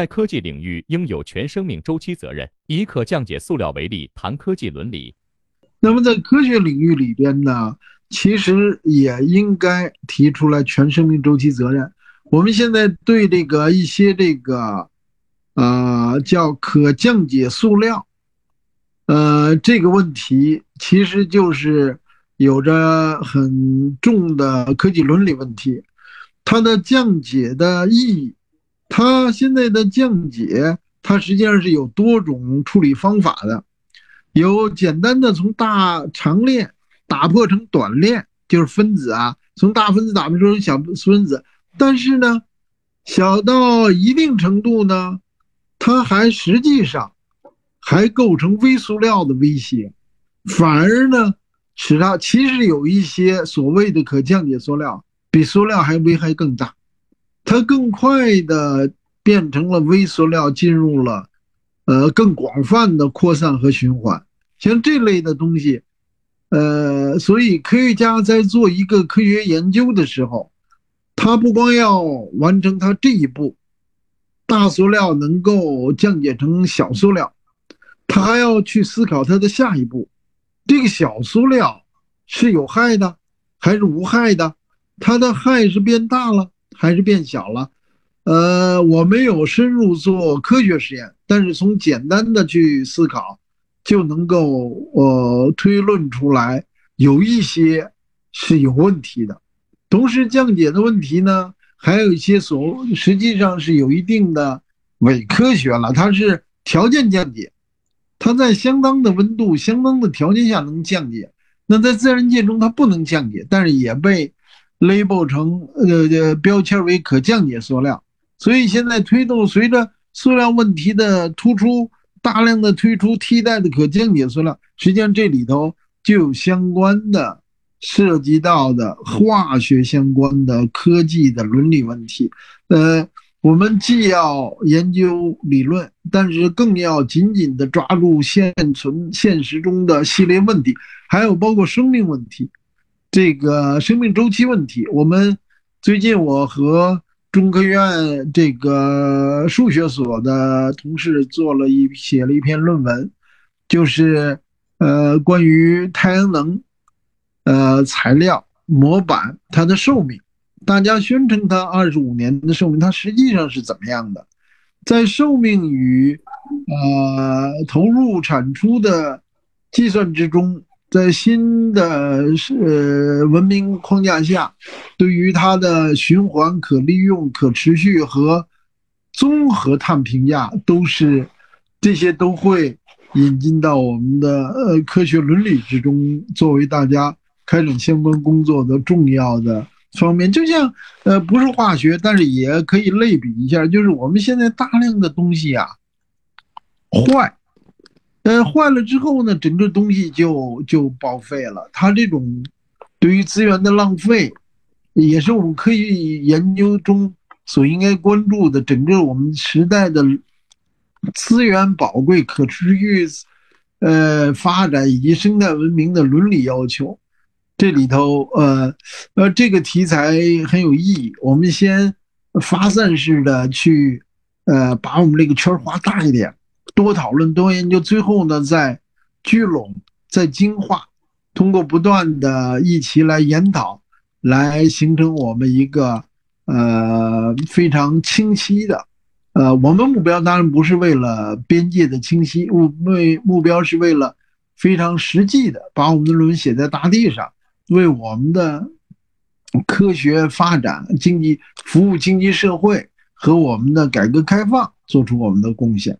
在科技领域应有全生命周期责任。以可降解塑料为例，谈科技伦理。那么在科学领域里边呢，其实也应该提出来全生命周期责任。我们现在对这个一些这个，呃，叫可降解塑料，呃，这个问题其实就是有着很重的科技伦理问题。它的降解的意义，它现在的降解，它实际上是有多种处理方法的，有简单的从大长链打破成短链，就是分子啊，从大分子打破成小分子。但是呢，小到一定程度呢，它还实际上还构成微塑料的威胁，反而呢，使它其实有一些所谓的可降解塑料，比塑料还危害更大，它更快的变成了微塑料，进入了呃更广泛的扩散和循环。像这类的东西，呃，所以科学家在做一个科学研究的时候。他不光要完成他这一步，大塑料能够降解成小塑料，他还要去思考它的下一步。这个小塑料是有害的还是无害的？它的害是变大了还是变小了？呃，我没有深入做科学实验，但是从简单的去思考，就能够呃推论出来有一些是有问题的。同时降解的问题呢，还有一些所实际上是有一定的伪科学了。它是条件降解，它在相当的温度、相当的条件下能降解。那在自然界中它不能降解，但是也被 label 成呃呃标签为可降解塑料。所以现在推动随着塑料问题的突出，大量的推出替代的可降解塑料。实际上这里头就有相关的。涉及到的化学相关的科技的伦理问题，呃，我们既要研究理论，但是更要紧紧地抓住现存现实中的系列问题，还有包括生命问题，这个生命周期问题。我们最近我和中科院这个数学所的同事做了一写了一篇论文，就是呃关于太阳能。呃，材料模板它的寿命，大家宣称它二十五年的寿命，它实际上是怎么样的？在寿命与呃投入产出的计算之中，在新的是文明框架下，对于它的循环、可利用、可持续和综合碳评价，都是这些都会引进到我们的呃科学伦理之中，作为大家。开展相关工作的重要的方面，就像呃，不是化学，但是也可以类比一下，就是我们现在大量的东西啊，坏，呃，坏了之后呢，整个东西就就报废了。它这种对于资源的浪费，也是我们科学研究中所应该关注的。整个我们时代的资源宝贵、可持续呃发展以及生态文明的伦理要求。这里头，呃，呃，这个题材很有意义。我们先发散式的去，呃，把我们这个圈儿画大一点，多讨论、多研究，最后呢，再聚拢、再精化，通过不断的一起来研讨，来形成我们一个呃非常清晰的，呃，我们目标当然不是为了边界的清晰，目为目标是为了非常实际的把我们的论文写在大地上。为我们的科学发展、经济服务、经济社会和我们的改革开放做出我们的贡献。